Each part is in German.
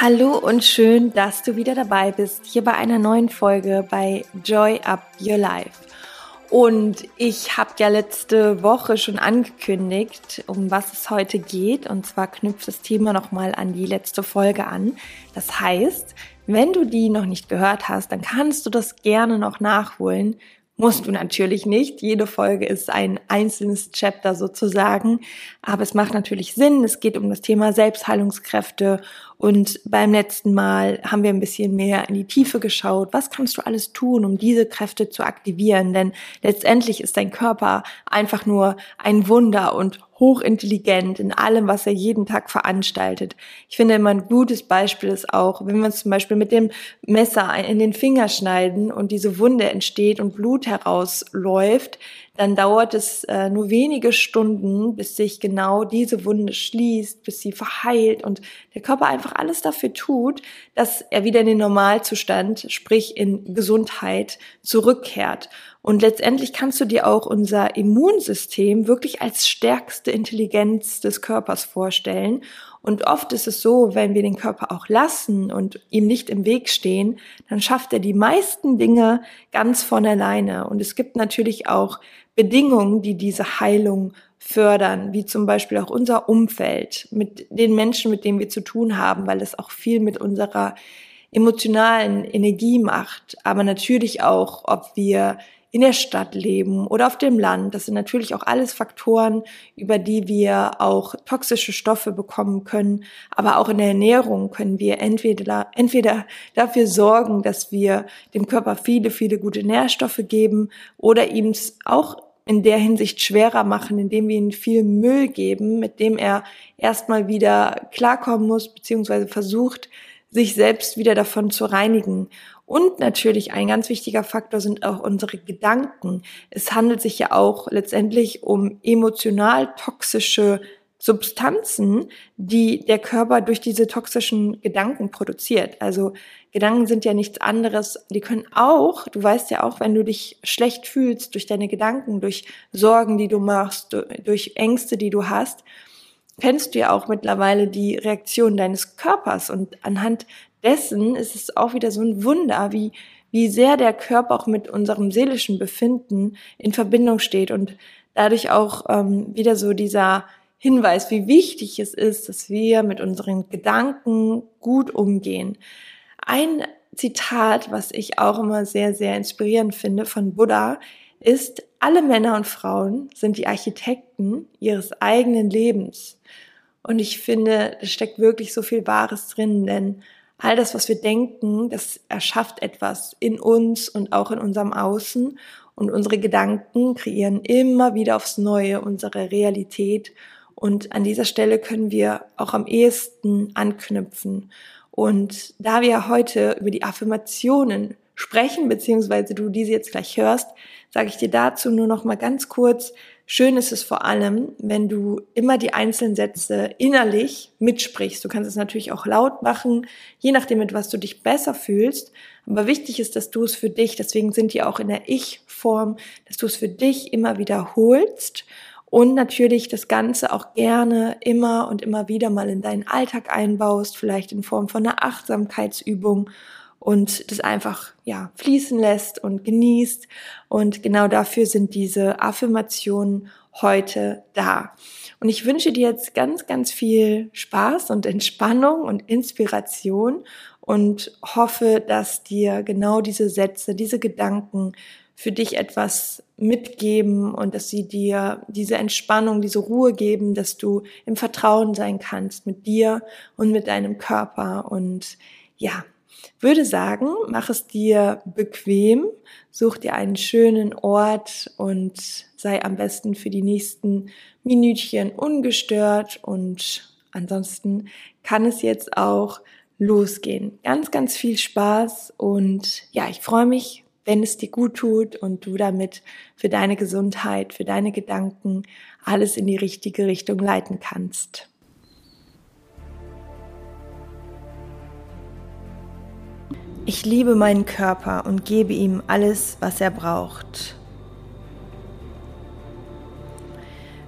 Hallo und schön, dass du wieder dabei bist, hier bei einer neuen Folge bei Joy Up Your Life. Und ich habe ja letzte Woche schon angekündigt, um was es heute geht. Und zwar knüpft das Thema nochmal an die letzte Folge an. Das heißt, wenn du die noch nicht gehört hast, dann kannst du das gerne noch nachholen. Musst du natürlich nicht. Jede Folge ist ein einzelnes Chapter sozusagen. Aber es macht natürlich Sinn. Es geht um das Thema Selbstheilungskräfte und beim letzten Mal haben wir ein bisschen mehr in die Tiefe geschaut. Was kannst du alles tun, um diese Kräfte zu aktivieren? Denn letztendlich ist dein Körper einfach nur ein Wunder und hochintelligent in allem, was er jeden Tag veranstaltet. Ich finde immer ein gutes Beispiel ist auch, wenn wir uns zum Beispiel mit dem Messer in den Finger schneiden und diese Wunde entsteht und Blut herausläuft, dann dauert es äh, nur wenige Stunden, bis sich genau diese Wunde schließt, bis sie verheilt und der Körper einfach alles dafür tut, dass er wieder in den Normalzustand, sprich in Gesundheit, zurückkehrt. Und letztendlich kannst du dir auch unser Immunsystem wirklich als stärkste Intelligenz des Körpers vorstellen. Und oft ist es so, wenn wir den Körper auch lassen und ihm nicht im Weg stehen, dann schafft er die meisten Dinge ganz von alleine. Und es gibt natürlich auch Bedingungen, die diese Heilung fördern, wie zum Beispiel auch unser Umfeld mit den Menschen, mit denen wir zu tun haben, weil es auch viel mit unserer emotionalen Energie macht, aber natürlich auch, ob wir in der Stadt leben oder auf dem Land. Das sind natürlich auch alles Faktoren, über die wir auch toxische Stoffe bekommen können. Aber auch in der Ernährung können wir entweder, entweder dafür sorgen, dass wir dem Körper viele, viele gute Nährstoffe geben oder ihm auch in der Hinsicht schwerer machen, indem wir ihm viel Müll geben, mit dem er erstmal wieder klarkommen muss, beziehungsweise versucht, sich selbst wieder davon zu reinigen. Und natürlich ein ganz wichtiger Faktor sind auch unsere Gedanken. Es handelt sich ja auch letztendlich um emotional toxische Substanzen, die der Körper durch diese toxischen Gedanken produziert. Also Gedanken sind ja nichts anderes. Die können auch, du weißt ja auch, wenn du dich schlecht fühlst durch deine Gedanken, durch Sorgen, die du machst, durch Ängste, die du hast, kennst du ja auch mittlerweile die Reaktion deines Körpers. Und anhand dessen ist es auch wieder so ein Wunder, wie, wie sehr der Körper auch mit unserem seelischen Befinden in Verbindung steht und dadurch auch ähm, wieder so dieser Hinweis, wie wichtig es ist, dass wir mit unseren Gedanken gut umgehen. Ein Zitat, was ich auch immer sehr, sehr inspirierend finde von Buddha, ist, alle Männer und Frauen sind die Architekten ihres eigenen Lebens. Und ich finde, da steckt wirklich so viel Wahres drin, denn all das, was wir denken, das erschafft etwas in uns und auch in unserem Außen. Und unsere Gedanken kreieren immer wieder aufs Neue unsere Realität. Und an dieser Stelle können wir auch am ehesten anknüpfen. Und da wir heute über die Affirmationen sprechen, beziehungsweise du diese jetzt gleich hörst, sage ich dir dazu nur noch mal ganz kurz, Schön ist es vor allem, wenn du immer die einzelnen Sätze innerlich mitsprichst. Du kannst es natürlich auch laut machen, je nachdem, mit was du dich besser fühlst. Aber wichtig ist, dass du es für dich, deswegen sind die auch in der Ich-Form, dass du es für dich immer wiederholst und natürlich das Ganze auch gerne immer und immer wieder mal in deinen Alltag einbaust, vielleicht in Form von einer Achtsamkeitsübung und das einfach ja fließen lässt und genießt und genau dafür sind diese Affirmationen heute da. Und ich wünsche dir jetzt ganz ganz viel Spaß und Entspannung und Inspiration und hoffe, dass dir genau diese Sätze, diese Gedanken für dich etwas mitgeben und dass sie dir diese Entspannung, diese Ruhe geben, dass du im Vertrauen sein kannst mit dir und mit deinem Körper und ja, würde sagen, mach es dir bequem, such dir einen schönen Ort und sei am besten für die nächsten Minütchen ungestört und ansonsten kann es jetzt auch losgehen. Ganz, ganz viel Spaß und ja, ich freue mich, wenn es dir gut tut und du damit für deine Gesundheit, für deine Gedanken alles in die richtige Richtung leiten kannst. Ich liebe meinen Körper und gebe ihm alles, was er braucht.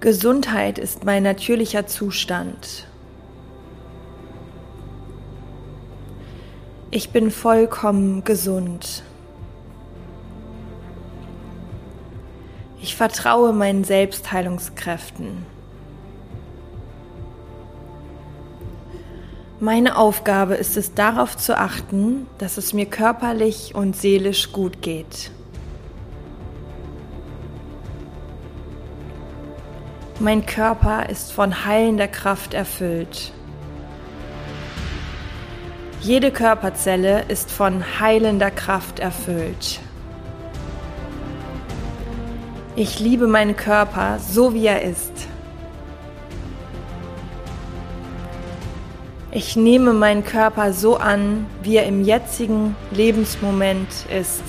Gesundheit ist mein natürlicher Zustand. Ich bin vollkommen gesund. Ich vertraue meinen Selbstheilungskräften. Meine Aufgabe ist es darauf zu achten, dass es mir körperlich und seelisch gut geht. Mein Körper ist von heilender Kraft erfüllt. Jede Körperzelle ist von heilender Kraft erfüllt. Ich liebe meinen Körper so wie er ist. Ich nehme meinen Körper so an, wie er im jetzigen Lebensmoment ist.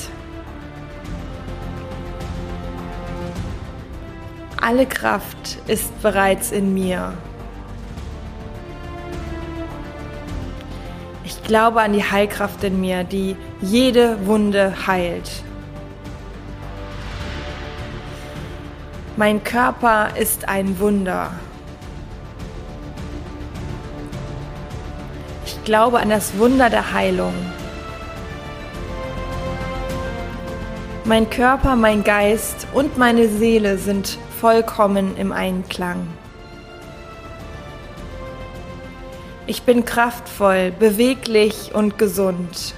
Alle Kraft ist bereits in mir. Ich glaube an die Heilkraft in mir, die jede Wunde heilt. Mein Körper ist ein Wunder. Ich glaube an das Wunder der Heilung. Mein Körper, mein Geist und meine Seele sind vollkommen im Einklang. Ich bin kraftvoll, beweglich und gesund.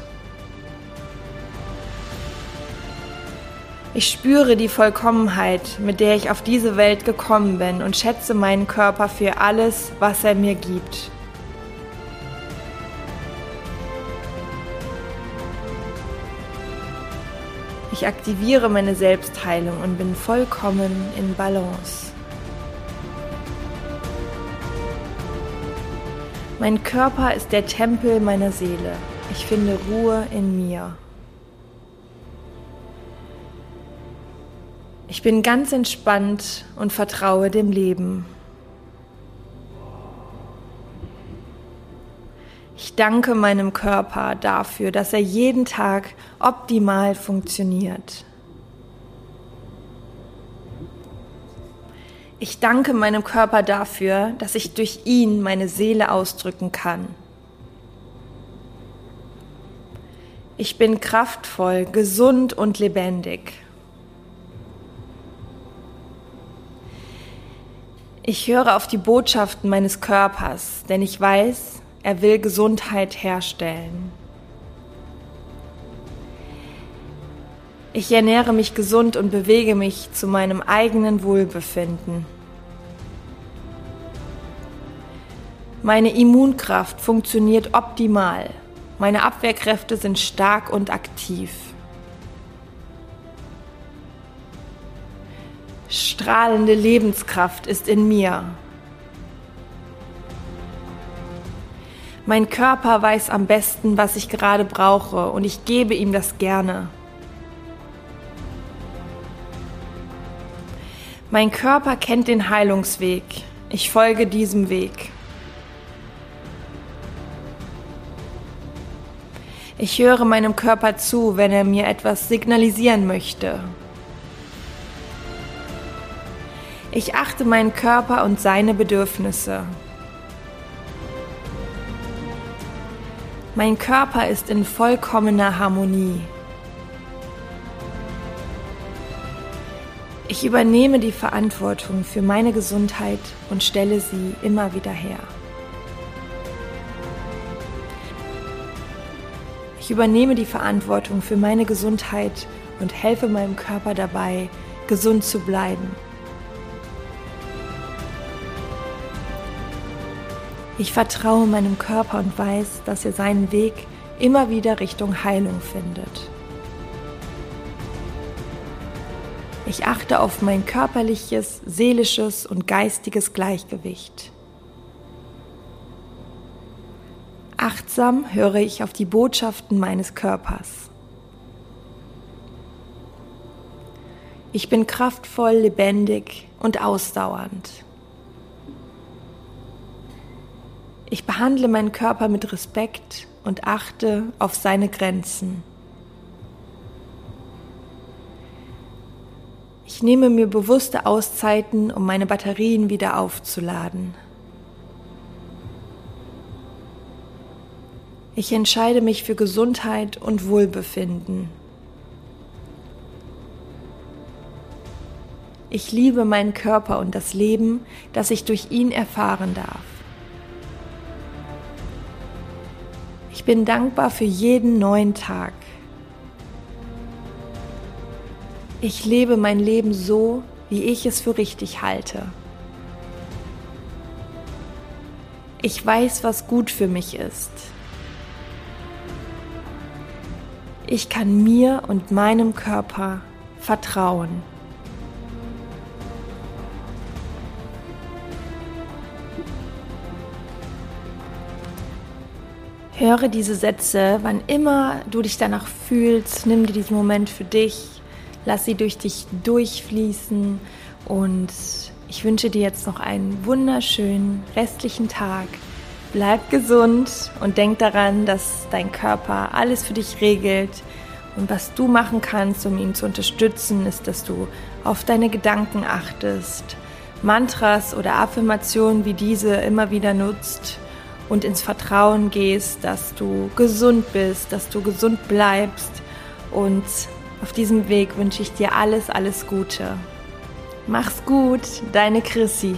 Ich spüre die Vollkommenheit, mit der ich auf diese Welt gekommen bin und schätze meinen Körper für alles, was er mir gibt. Ich aktiviere meine Selbstheilung und bin vollkommen in Balance. Mein Körper ist der Tempel meiner Seele. Ich finde Ruhe in mir. Ich bin ganz entspannt und vertraue dem Leben. Ich danke meinem Körper dafür, dass er jeden Tag optimal funktioniert. Ich danke meinem Körper dafür, dass ich durch ihn meine Seele ausdrücken kann. Ich bin kraftvoll, gesund und lebendig. Ich höre auf die Botschaften meines Körpers, denn ich weiß, er will Gesundheit herstellen. Ich ernähre mich gesund und bewege mich zu meinem eigenen Wohlbefinden. Meine Immunkraft funktioniert optimal. Meine Abwehrkräfte sind stark und aktiv. Strahlende Lebenskraft ist in mir. Mein Körper weiß am besten, was ich gerade brauche und ich gebe ihm das gerne. Mein Körper kennt den Heilungsweg. Ich folge diesem Weg. Ich höre meinem Körper zu, wenn er mir etwas signalisieren möchte. Ich achte meinen Körper und seine Bedürfnisse. Mein Körper ist in vollkommener Harmonie. Ich übernehme die Verantwortung für meine Gesundheit und stelle sie immer wieder her. Ich übernehme die Verantwortung für meine Gesundheit und helfe meinem Körper dabei, gesund zu bleiben. Ich vertraue meinem Körper und weiß, dass er seinen Weg immer wieder Richtung Heilung findet. Ich achte auf mein körperliches, seelisches und geistiges Gleichgewicht. Achtsam höre ich auf die Botschaften meines Körpers. Ich bin kraftvoll, lebendig und ausdauernd. Ich behandle meinen Körper mit Respekt und achte auf seine Grenzen. Ich nehme mir bewusste Auszeiten, um meine Batterien wieder aufzuladen. Ich entscheide mich für Gesundheit und Wohlbefinden. Ich liebe meinen Körper und das Leben, das ich durch ihn erfahren darf. Ich bin dankbar für jeden neuen Tag. Ich lebe mein Leben so, wie ich es für richtig halte. Ich weiß, was gut für mich ist. Ich kann mir und meinem Körper vertrauen. Höre diese Sätze, wann immer du dich danach fühlst. Nimm dir diesen Moment für dich Lass sie durch dich durchfließen und ich wünsche dir jetzt noch einen wunderschönen restlichen Tag. Bleib gesund und denk daran, dass dein Körper alles für dich regelt. Und was du machen kannst, um ihn zu unterstützen, ist, dass du auf deine Gedanken achtest, Mantras oder Affirmationen wie diese immer wieder nutzt und ins Vertrauen gehst, dass du gesund bist, dass du gesund bleibst und auf diesem Weg wünsche ich dir alles, alles Gute. Mach's gut, deine Chrissy.